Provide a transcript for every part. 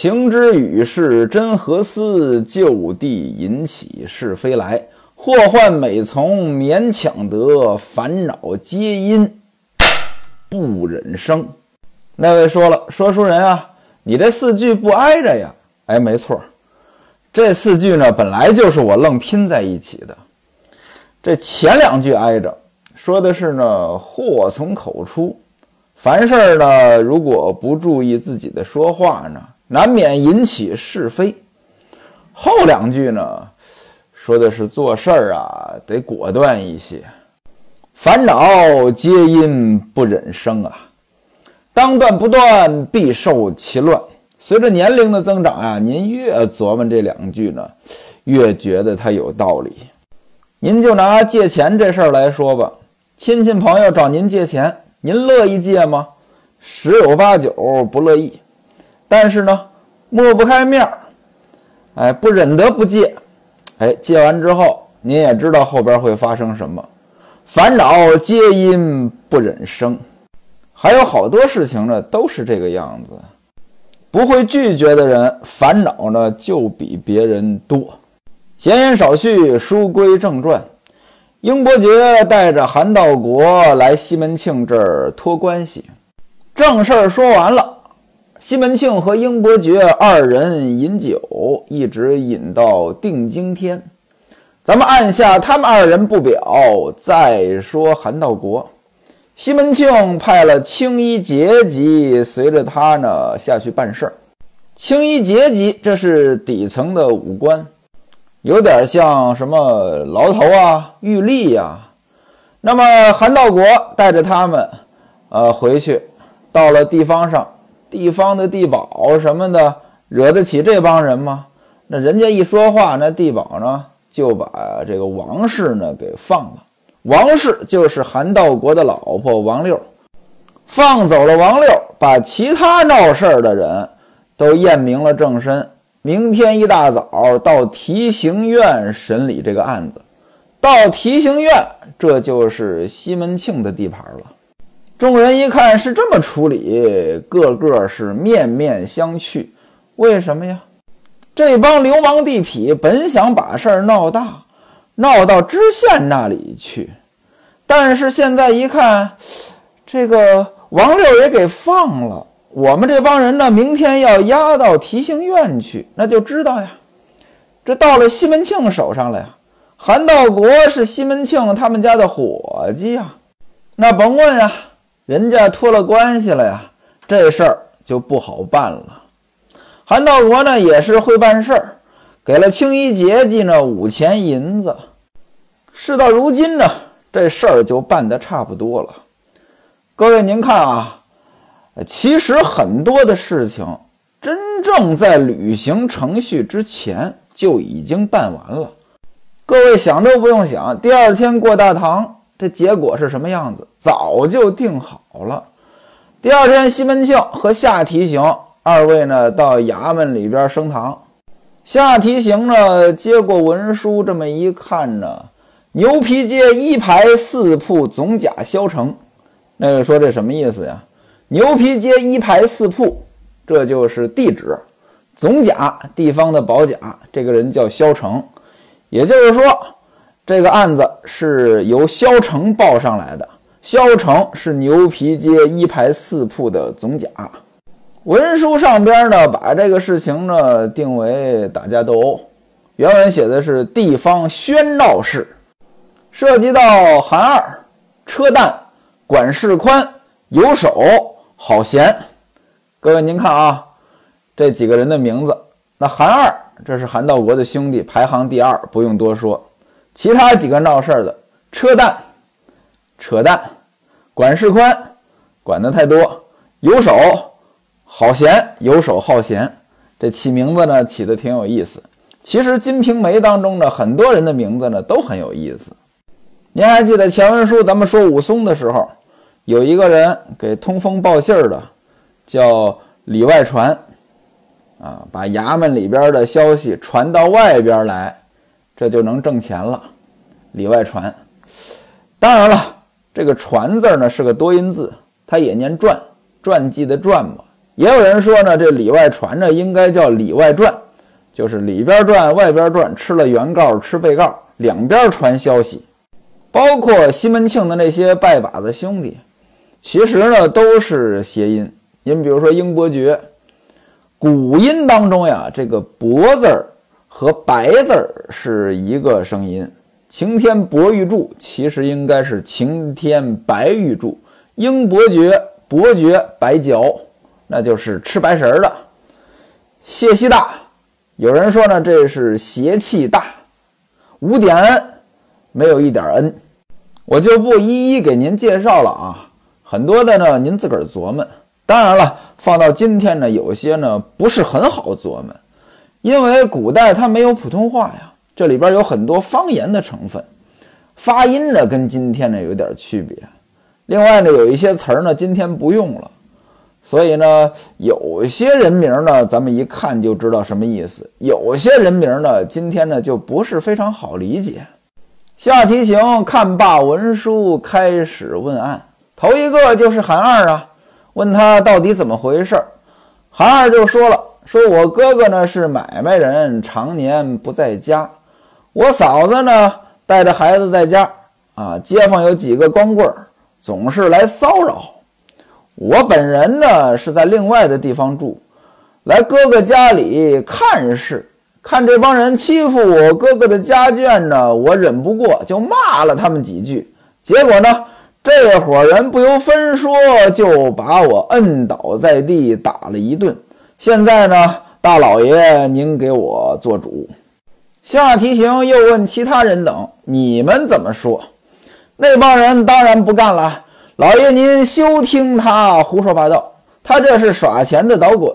情之语是真何思？就地引起是非来。祸患每从勉强得，烦恼皆因不忍生。那位说了，说书人啊，你这四句不挨着呀？哎，没错，这四句呢本来就是我愣拼在一起的。这前两句挨着，说的是呢祸从口出，凡事呢如果不注意自己的说话呢，难免引起是非。后两句呢？说的是做事儿啊，得果断一些。烦恼皆因不忍生啊，当断不断，必受其乱。随着年龄的增长啊，您越琢磨这两句呢，越觉得它有道理。您就拿借钱这事儿来说吧，亲戚朋友找您借钱，您乐意借吗？十有八九不乐意。但是呢，抹不开面儿，哎，不忍得不借。哎，借完之后，您也知道后边会发生什么，烦恼皆因不忍生。还有好多事情呢，都是这个样子。不会拒绝的人，烦恼呢就比别人多。闲言少叙，书归正传。英伯爵带着韩道国来西门庆这儿托关系，正事儿说完了。西门庆和英伯爵二人饮酒，一直饮到定经天。咱们按下他们二人不表，再说韩道国。西门庆派了青衣节级随着他呢下去办事儿。青衣节级这是底层的武官，有点像什么牢头啊、狱吏呀。那么韩道国带着他们，呃，回去到了地方上。地方的地保什么的，惹得起这帮人吗？那人家一说话，那地保呢就把这个王氏呢给放了。王氏就是韩道国的老婆王六，放走了王六，把其他闹事儿的人都验明了正身。明天一大早到提刑院审理这个案子。到提刑院，这就是西门庆的地盘了。众人一看是这么处理，个个是面面相觑。为什么呀？这帮流氓地痞本想把事儿闹大，闹到知县那里去，但是现在一看，这个王六也给放了。我们这帮人呢，明天要押到提刑院去，那就知道呀，这到了西门庆手上了呀。韩道国是西门庆他们家的伙计呀，那甭问呀。人家托了关系了呀，这事儿就不好办了。韩道国呢也是会办事儿，给了青衣节级呢五钱银子。事到如今呢，这事儿就办得差不多了。各位您看啊，其实很多的事情真正在履行程序之前就已经办完了。各位想都不用想，第二天过大堂。这结果是什么样子？早就定好了。第二天，西门庆和夏提刑二位呢到衙门里边升堂。夏提刑呢接过文书，这么一看呢，牛皮街一排四铺总甲萧成。那个说这什么意思呀？牛皮街一排四铺，这就是地址。总甲地方的保甲，这个人叫萧成，也就是说。这个案子是由萧成报上来的。萧成是牛皮街一排四铺的总甲。文书上边呢，把这个事情呢定为打架斗殴。原文写的是地方喧闹事，涉及到韩二、车旦、管事宽、有手、郝贤。各位您看啊，这几个人的名字。那韩二，这是韩道国的兄弟，排行第二，不用多说。其他几个闹事儿的，车蛋、扯淡、管事宽，管的太多；游手、好闲、游手好闲，这起名字呢起的挺有意思。其实《金瓶梅》当中的很多人的名字呢都很有意思。您还记得前文书咱们说武松的时候，有一个人给通风报信儿的，叫里外传，啊，把衙门里边的消息传到外边来。这就能挣钱了，里外传。当然了，这个“传”字呢是个多音字，它也念“传”，传记的“传”嘛，也有人说呢，这里外传着应该叫里外传，就是里边转外边转，吃了原告吃被告，两边传消息。包括西门庆的那些拜把子兄弟，其实呢都是谐音。您比如说英伯爵，古音当中呀，这个“伯”字儿和“白”字儿是一个声音。晴天博玉柱其实应该是晴天白玉柱。英伯爵、伯爵、白嚼，那就是吃白食儿的。谢希大，有人说呢，这是邪气大。五点恩，没有一点恩，我就不一一给您介绍了啊。很多的呢，您自个儿琢磨。当然了，放到今天呢，有些呢不是很好琢磨，因为古代它没有普通话呀，这里边有很多方言的成分，发音呢跟今天呢有点区别。另外呢，有一些词儿呢今天不用了，所以呢，有些人名呢咱们一看就知道什么意思，有些人名呢今天呢就不是非常好理解。下题型看罢文书，开始问案，头一个就是韩二啊。问他到底怎么回事儿，韩二就说了：“说我哥哥呢是买卖人，常年不在家；我嫂子呢带着孩子在家。啊，街坊有几个光棍，总是来骚扰。我本人呢是在另外的地方住，来哥哥家里看事，看这帮人欺负我哥哥的家眷呢，我忍不过就骂了他们几句，结果呢。”这伙人不由分说就把我摁倒在地打了一顿。现在呢，大老爷您给我做主。下提刑又问其他人等：“你们怎么说？”那帮人当然不干了。老爷您休听他胡说八道，他这是耍钱的捣鬼。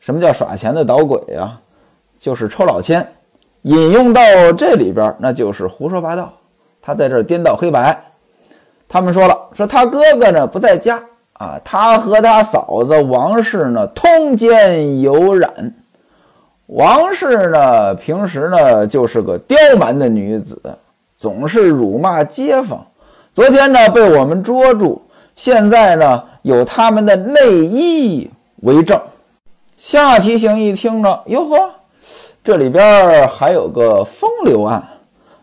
什么叫耍钱的捣鬼呀？就是抽老千。引用到这里边，那就是胡说八道。他在这颠倒黑白。他们说了，说他哥哥呢不在家啊，他和他嫂子王氏呢通奸有染。王氏呢平时呢就是个刁蛮的女子，总是辱骂街坊。昨天呢被我们捉住，现在呢有他们的内衣为证。夏提刑一听呢，哟呵，这里边还有个风流案。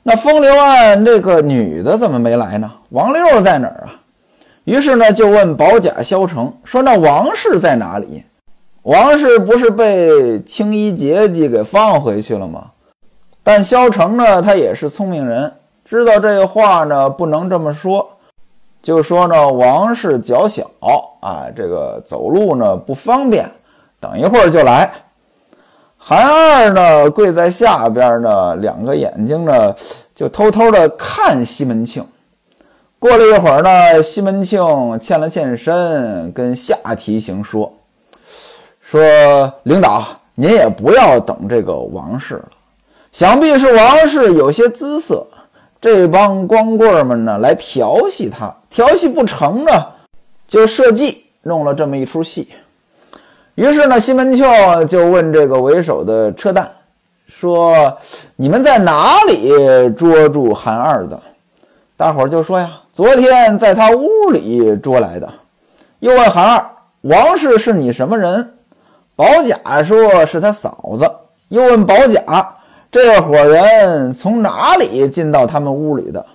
那风流案那个女的怎么没来呢？王六在哪儿啊？于是呢，就问保甲萧成说：“那王氏在哪里？王氏不是被青衣节级给放回去了吗？”但萧成呢，他也是聪明人，知道这话呢不能这么说，就说呢王氏脚小啊，这个走路呢不方便，等一会儿就来。韩二呢，跪在下边呢，两个眼睛呢，就偷偷的看西门庆。过了一会儿呢，西门庆欠了欠身，跟夏提刑说：“说领导，您也不要等这个王氏了，想必是王氏有些姿色，这帮光棍们呢来调戏他，调戏不成呢，就设计弄了这么一出戏。”于是呢，西门庆就问这个为首的车旦说：“你们在哪里捉住韩二的？”大伙儿就说：“呀，昨天在他屋里捉来的。”又问韩二：“王氏是你什么人？”保甲说是他嫂子。又问保甲：“这伙人从哪里进到他们屋里的？”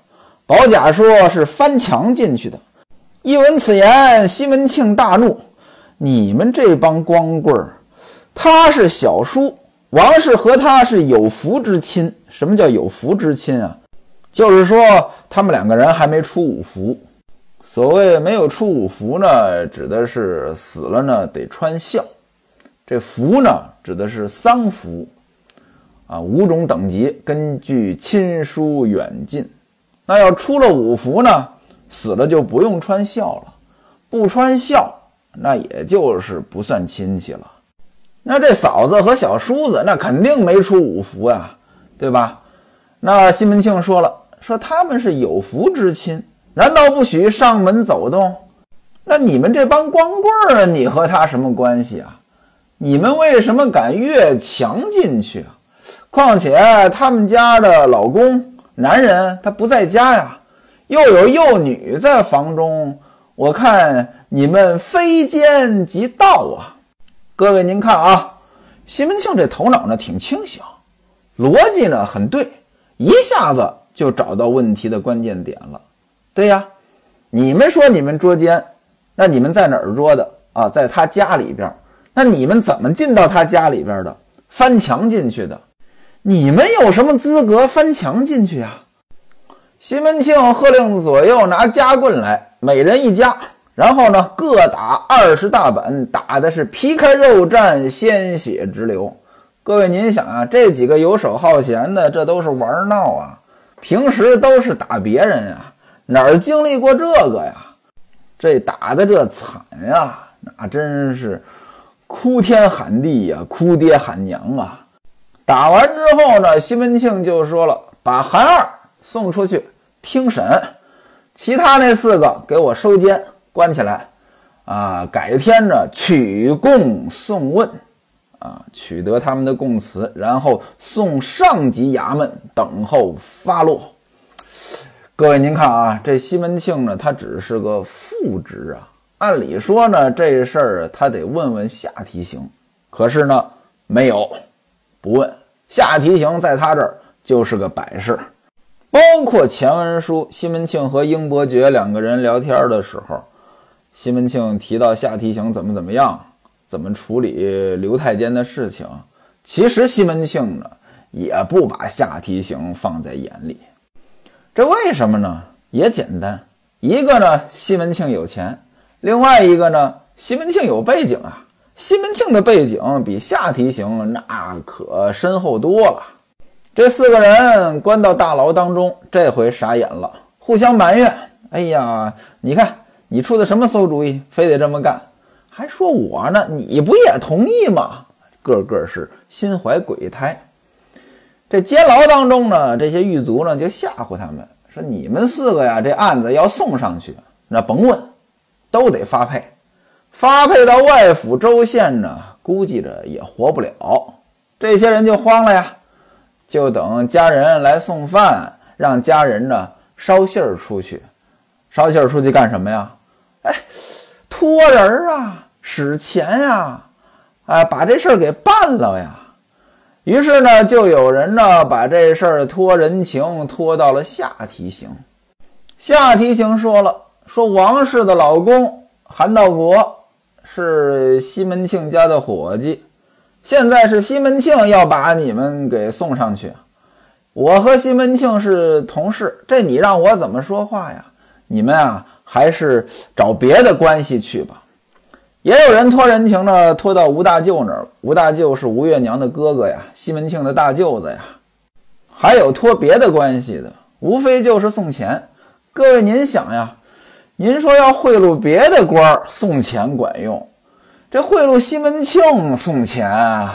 保甲说是翻墙进去的。一闻此言，西门庆大怒。你们这帮光棍儿，他是小叔，王氏和他是有福之亲。什么叫有福之亲啊？就是说他们两个人还没出五福。所谓没有出五福呢，指的是死了呢得穿孝。这福呢，指的是丧服啊，五种等级根据亲疏远近。那要出了五福呢，死了就不用穿孝了，不穿孝。那也就是不算亲戚了，那这嫂子和小叔子那肯定没出五福呀，对吧？那西门庆说了，说他们是有福之亲，难道不许上门走动？那你们这帮光棍儿，你和他什么关系啊？你们为什么敢越墙进去啊？况且他们家的老公男人他不在家呀，又有幼女在房中。我看你们非奸即盗啊！各位您看啊，西门庆这头脑呢挺清醒，逻辑呢很对，一下子就找到问题的关键点了。对呀，你们说你们捉奸，那你们在哪儿捉的啊？在他家里边。那你们怎么进到他家里边的？翻墙进去的？你们有什么资格翻墙进去啊？西门庆喝令左右拿夹棍来，每人一夹，然后呢各打二十大板，打的是皮开肉绽，鲜血直流。各位您想啊，这几个游手好闲的，这都是玩闹啊，平时都是打别人呀，哪儿经历过这个呀？这打的这惨呀，那真是。哭天喊地呀，哭爹喊娘啊！打完之后呢，西门庆就说了：“把韩二送出去听审，其他那四个给我收监关起来，啊，改天呢取供送问，啊，取得他们的供词，然后送上级衙门等候发落。”各位您看啊，这西门庆呢，他只是个副职啊。按理说呢，这事儿他得问问夏提刑，可是呢，没有，不问。夏提刑在他这儿就是个摆设。包括前文书，西门庆和英伯爵两个人聊天的时候，西门庆提到夏提刑怎么怎么样，怎么处理刘太监的事情。其实西门庆呢，也不把夏提刑放在眼里。这为什么呢？也简单，一个呢，西门庆有钱。另外一个呢，西门庆有背景啊，西门庆的背景比夏提刑那可深厚多了。这四个人关到大牢当中，这回傻眼了，互相埋怨：“哎呀，你看你出的什么馊主意，非得这么干？还说我呢，你不也同意吗？”个个是心怀鬼胎。这监牢当中呢，这些狱卒呢就吓唬他们说：“你们四个呀，这案子要送上去，那甭问。”都得发配，发配到外府州县呢，估计着也活不了。这些人就慌了呀，就等家人来送饭，让家人呢捎信儿出去。捎信儿出去干什么呀？哎，托人啊，使钱呀，哎，把这事儿给办了呀。于是呢，就有人呢把这事儿托人情托到了下提刑。下提刑说了。说王氏的老公韩道国是西门庆家的伙计，现在是西门庆要把你们给送上去。我和西门庆是同事，这你让我怎么说话呀？你们啊，还是找别的关系去吧。也有人托人情呢，托到吴大舅那儿。吴大舅是吴月娘的哥哥呀，西门庆的大舅子呀。还有托别的关系的，无非就是送钱。各位您想呀？您说要贿赂别的官儿送钱管用，这贿赂西门庆送钱，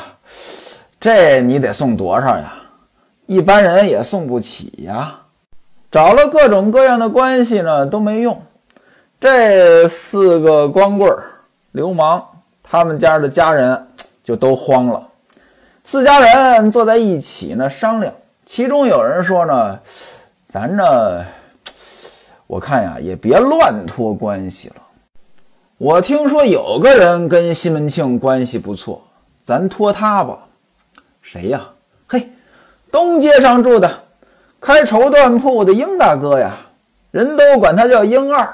这你得送多少呀？一般人也送不起呀。找了各种各样的关系呢都没用，这四个光棍儿、流氓，他们家的家人就都慌了。四家人坐在一起呢商量，其中有人说呢，咱呢。我看呀，也别乱托关系了。我听说有个人跟西门庆关系不错，咱托他吧。谁呀？嘿，东街上住的开绸缎铺的英大哥呀，人都管他叫英二。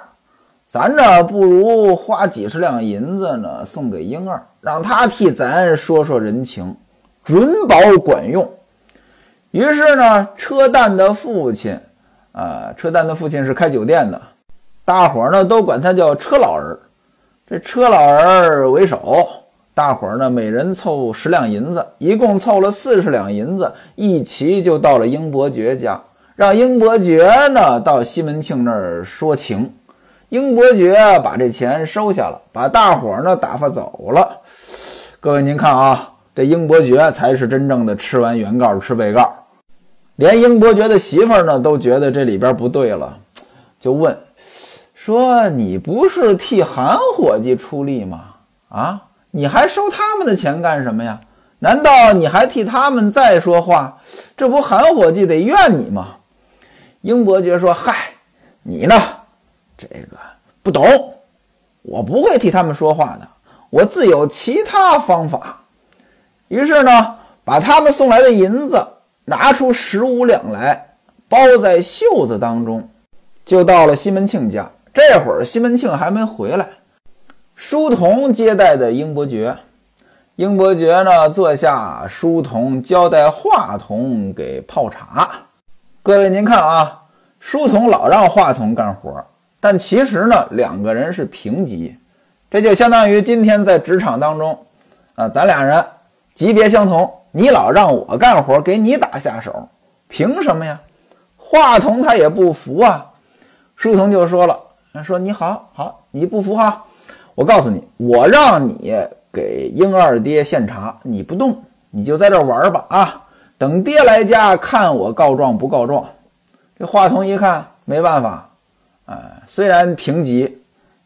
咱这，不如花几十两银子呢，送给英儿，让他替咱说说人情，准保管用。于是呢，车蛋的父亲。啊，车蛋的父亲是开酒店的，大伙儿呢都管他叫车老儿。这车老儿为首，大伙儿呢每人凑十两银子，一共凑了四十两银子，一齐就到了英伯爵家，让英伯爵呢到西门庆那儿说情。英伯爵把这钱收下了，把大伙儿呢打发走了。各位您看啊，这英伯爵才是真正的吃完原告吃被告。连英伯爵的媳妇儿呢都觉得这里边不对了，就问说：“你不是替韩伙计出力吗？啊，你还收他们的钱干什么呀？难道你还替他们再说话？这不韩伙计得怨你吗？”英伯爵说：“嗨，你呢，这个不懂我不会替他们说话的，我自有其他方法。于是呢，把他们送来的银子拿出十五两来，包在袖子当中，就到了西门庆家。这会儿西门庆还没回来，书童接待的英伯爵。英伯爵呢坐下，书童交代话筒给泡茶。各位您看啊，书童老让话筒干活。但其实呢，两个人是平级，这就相当于今天在职场当中，啊，咱俩人级别相同，你老让我干活，给你打下手，凭什么呀？话筒他也不服啊。书童就说了，说你好好，你不服哈？我告诉你，我让你给英二爹献茶，你不动，你就在这玩吧啊！等爹来家看我告状不告状。这话筒一看，没办法。哎，虽然平级，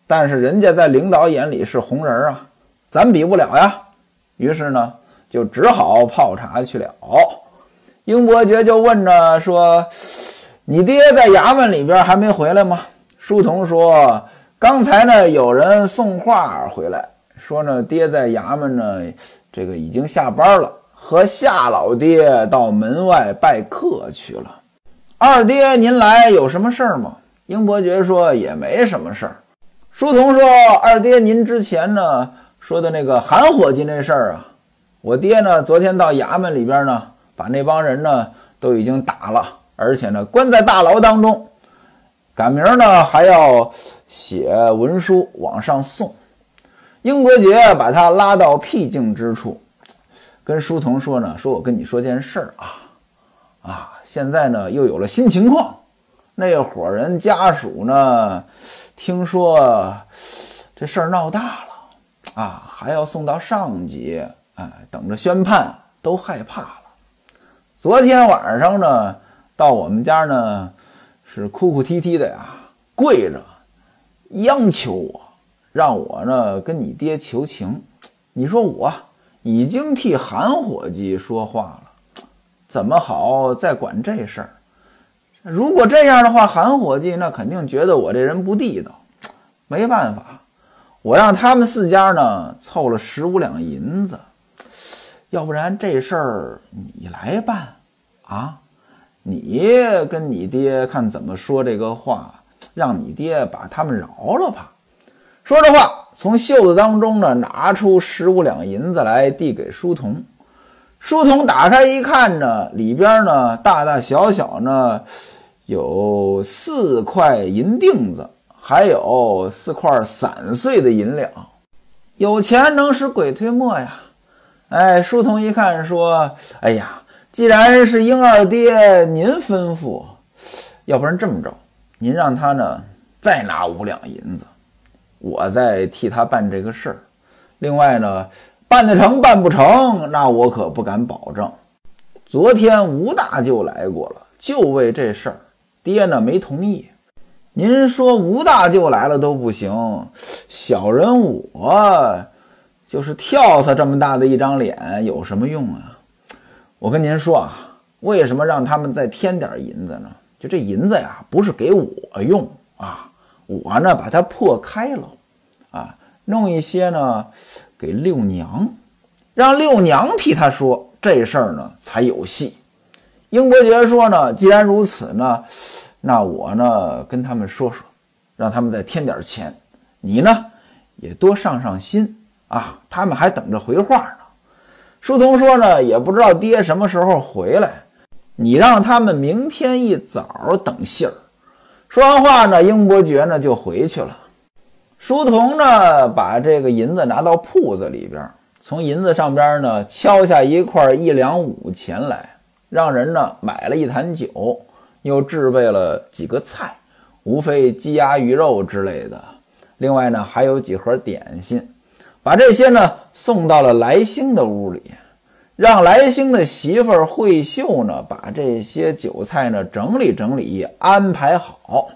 但是人家在领导眼里是红人啊，咱比不了呀。于是呢，就只好泡茶去了。英伯爵就问着说：“你爹在衙门里边还没回来吗？”书童说：“刚才呢，有人送话回来，说呢，爹在衙门呢，这个已经下班了，和夏老爹到门外拜客去了。二爹您来有什么事儿吗？”英伯爵说：“也没什么事儿。”书童说：“二爹，您之前呢说的那个韩伙计那事儿啊，我爹呢昨天到衙门里边呢，把那帮人呢都已经打了，而且呢关在大牢当中，赶明儿呢还要写文书往上送。”英伯爵把他拉到僻静之处，跟书童说呢：“说我跟你说件事儿啊，啊，现在呢又有了新情况。”那伙人家属呢？听说这事儿闹大了啊，还要送到上级，哎，等着宣判，都害怕了。昨天晚上呢，到我们家呢，是哭哭啼啼的呀，跪着央求我，让我呢跟你爹求情。你说我已经替韩伙计说话了，怎么好再管这事儿？如果这样的话，韩伙计那肯定觉得我这人不地道。没办法，我让他们四家呢凑了十五两银子，要不然这事儿你来办啊？你跟你爹看怎么说这个话，让你爹把他们饶了吧。说着话，从袖子当中呢拿出十五两银子来，递给书童。书童打开一看呢，里边呢大大小小呢有四块银锭子，还有四块散碎的银两。有钱能使鬼推磨呀！哎，书童一看说：“哎呀，既然是英二爹您吩咐，要不然这么着，您让他呢再拿五两银子，我再替他办这个事儿。另外呢。”办得成办不成，那我可不敢保证。昨天吴大舅来过了，就为这事儿，爹呢没同意。您说吴大舅来了都不行，小人我就是跳蚤这么大的一张脸，有什么用啊？我跟您说啊，为什么让他们再添点银子呢？就这银子呀，不是给我用啊，我呢把它破开了啊，弄一些呢。给六娘，让六娘替他说这事儿呢才有戏。英伯爵说呢，既然如此呢，那我呢跟他们说说，让他们再添点钱。你呢也多上上心啊，他们还等着回话呢。书童说呢，也不知道爹什么时候回来，你让他们明天一早等信儿。说完话呢，英伯爵呢就回去了。书童呢，把这个银子拿到铺子里边，从银子上边呢敲下一块一两五钱来，让人呢买了一坛酒，又置备了几个菜，无非鸡鸭鱼肉之类的。另外呢，还有几盒点心，把这些呢送到了来兴的屋里，让来兴的媳妇儿慧秀呢把这些酒菜呢整理整理，安排好。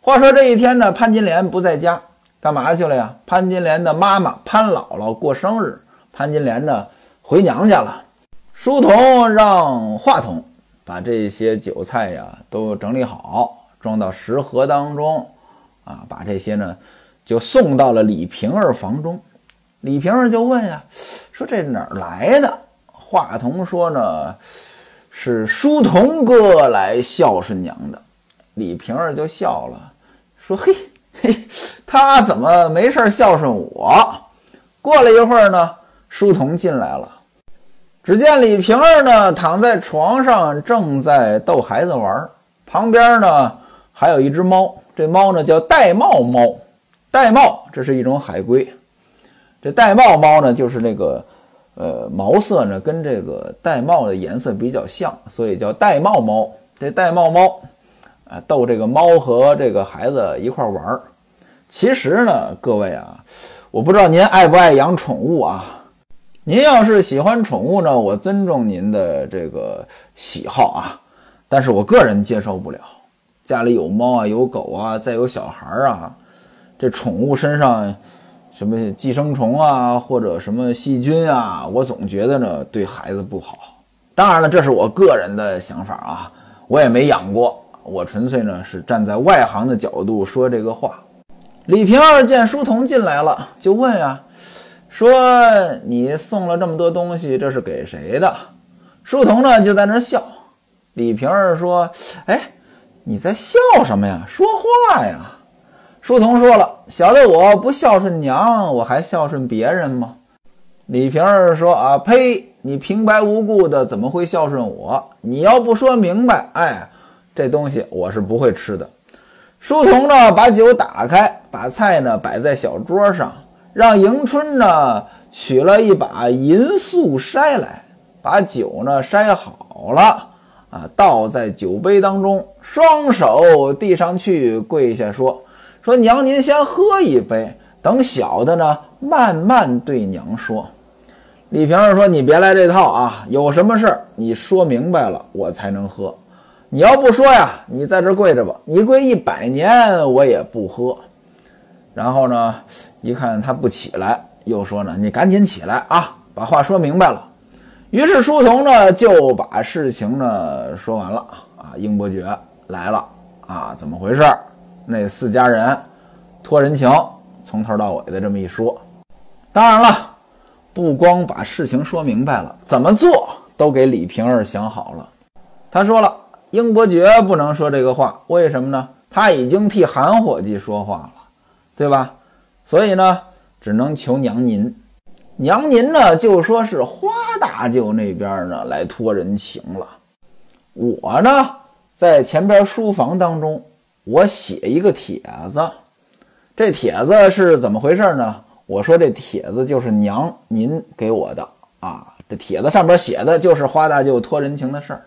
话说这一天呢，潘金莲不在家。干嘛去了呀？潘金莲的妈妈潘姥姥过生日，潘金莲呢回娘家了。书童让话筒把这些酒菜呀都整理好，装到食盒当中，啊，把这些呢就送到了李瓶儿房中。李瓶儿就问呀，说这哪儿来的？华童说呢，是书童哥来孝顺娘的。李瓶儿就笑了，说：“嘿嘿，他怎么没事孝顺我？”过了一会儿呢，书童进来了，只见李瓶儿呢躺在床上，正在逗孩子玩，旁边呢还有一只猫，这猫呢叫玳瑁猫，玳瑁这是一种海龟，这玳瑁猫呢就是那个呃毛色呢跟这个玳瑁的颜色比较像，所以叫玳瑁猫。这玳瑁猫。啊，逗这个猫和这个孩子一块玩儿。其实呢，各位啊，我不知道您爱不爱养宠物啊。您要是喜欢宠物呢，我尊重您的这个喜好啊。但是我个人接受不了，家里有猫啊，有狗啊，再有小孩儿啊，这宠物身上什么寄生虫啊，或者什么细菌啊，我总觉得呢对孩子不好。当然了，这是我个人的想法啊，我也没养过。我纯粹呢是站在外行的角度说这个话。李瓶儿见书童进来了，就问啊，说你送了这么多东西，这是给谁的？书童呢就在那笑。李瓶儿说：“哎，你在笑什么呀？说话呀！”书童说了：“小的我不孝顺娘，我还孝顺别人吗？”李瓶儿说：“啊呸！你平白无故的怎么会孝顺我？你要不说明白，哎。”这东西我是不会吃的。书童呢，把酒打开，把菜呢摆在小桌上，让迎春呢取了一把银素筛来，把酒呢筛好了啊，倒在酒杯当中，双手递上去，跪下说：“说娘，您先喝一杯，等小的呢慢慢对娘说。”李瓶儿说：“你别来这套啊，有什么事儿你说明白了，我才能喝。”你要不说呀，你在这跪着吧，你跪一百年我也不喝。然后呢，一看他不起来，又说呢，你赶紧起来啊，把话说明白了。于是书童呢就把事情呢说完了啊，英伯爵来了啊，怎么回事？那四家人托人情，从头到尾的这么一说。当然了，不光把事情说明白了，怎么做都给李瓶儿想好了。他说了。英伯爵不能说这个话，为什么呢？他已经替韩伙计说话了，对吧？所以呢，只能求娘您。娘您呢，就说是花大舅那边呢来托人情了。我呢，在前边书房当中，我写一个帖子。这帖子是怎么回事呢？我说这帖子就是娘您给我的啊。这帖子上边写的就是花大舅托人情的事儿。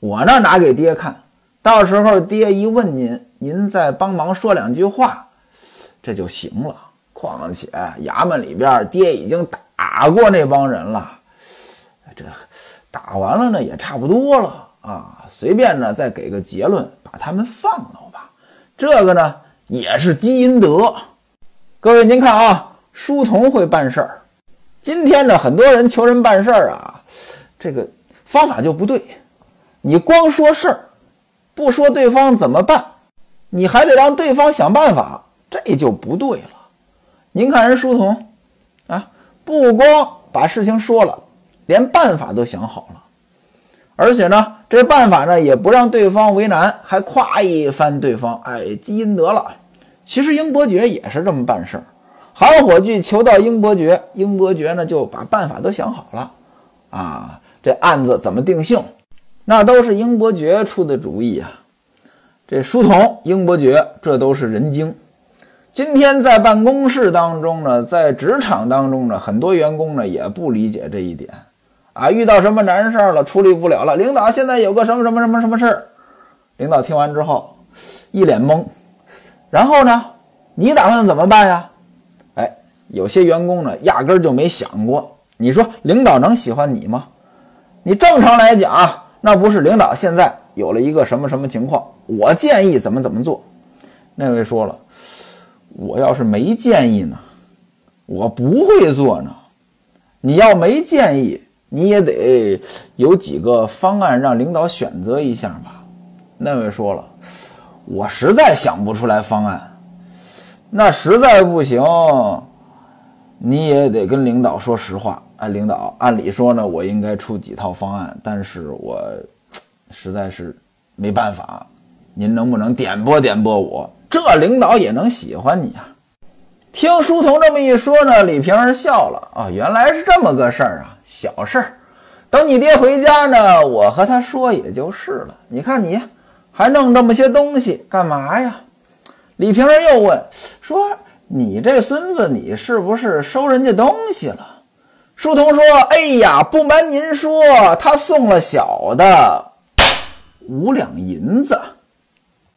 我呢拿给爹看，到时候爹一问您，您再帮忙说两句话，这就行了。况且衙门里边爹已经打过那帮人了，这打完了呢也差不多了啊，随便呢再给个结论，把他们放了吧。这个呢也是积阴德。各位您看啊，书童会办事儿。今天呢很多人求人办事儿啊，这个方法就不对。你光说事儿，不说对方怎么办，你还得让对方想办法，这就不对了。您看人书童，啊，不光把事情说了，连办法都想好了，而且呢，这办法呢也不让对方为难，还夸一番对方，哎，积阴德了。其实英伯爵也是这么办事儿，韩火炬求到英伯爵，英伯爵呢就把办法都想好了，啊，这案子怎么定性？那都是英伯爵出的主意啊！这书童、英伯爵，这都是人精。今天在办公室当中呢，在职场当中呢，很多员工呢也不理解这一点啊。遇到什么难事儿了，处理不了了，领导现在有个什么什么什么什么事儿，领导听完之后一脸懵。然后呢，你打算怎么办呀？哎，有些员工呢，压根儿就没想过。你说领导能喜欢你吗？你正常来讲。那不是领导现在有了一个什么什么情况，我建议怎么怎么做。那位说了，我要是没建议呢，我不会做呢。你要没建议，你也得有几个方案让领导选择一下吧。那位说了，我实在想不出来方案。那实在不行，你也得跟领导说实话。啊，领导，按理说呢，我应该出几套方案，但是我实在是没办法。您能不能点拨点拨我？这领导也能喜欢你啊？听书童这么一说呢，李瓶儿笑了啊，原来是这么个事儿啊，小事儿。等你爹回家呢，我和他说也就是了。你看你还弄这么些东西干嘛呀？李瓶儿又问说：“你这孙子，你是不是收人家东西了？”书童说：“哎呀，不瞒您说，他送了小的五两银子。”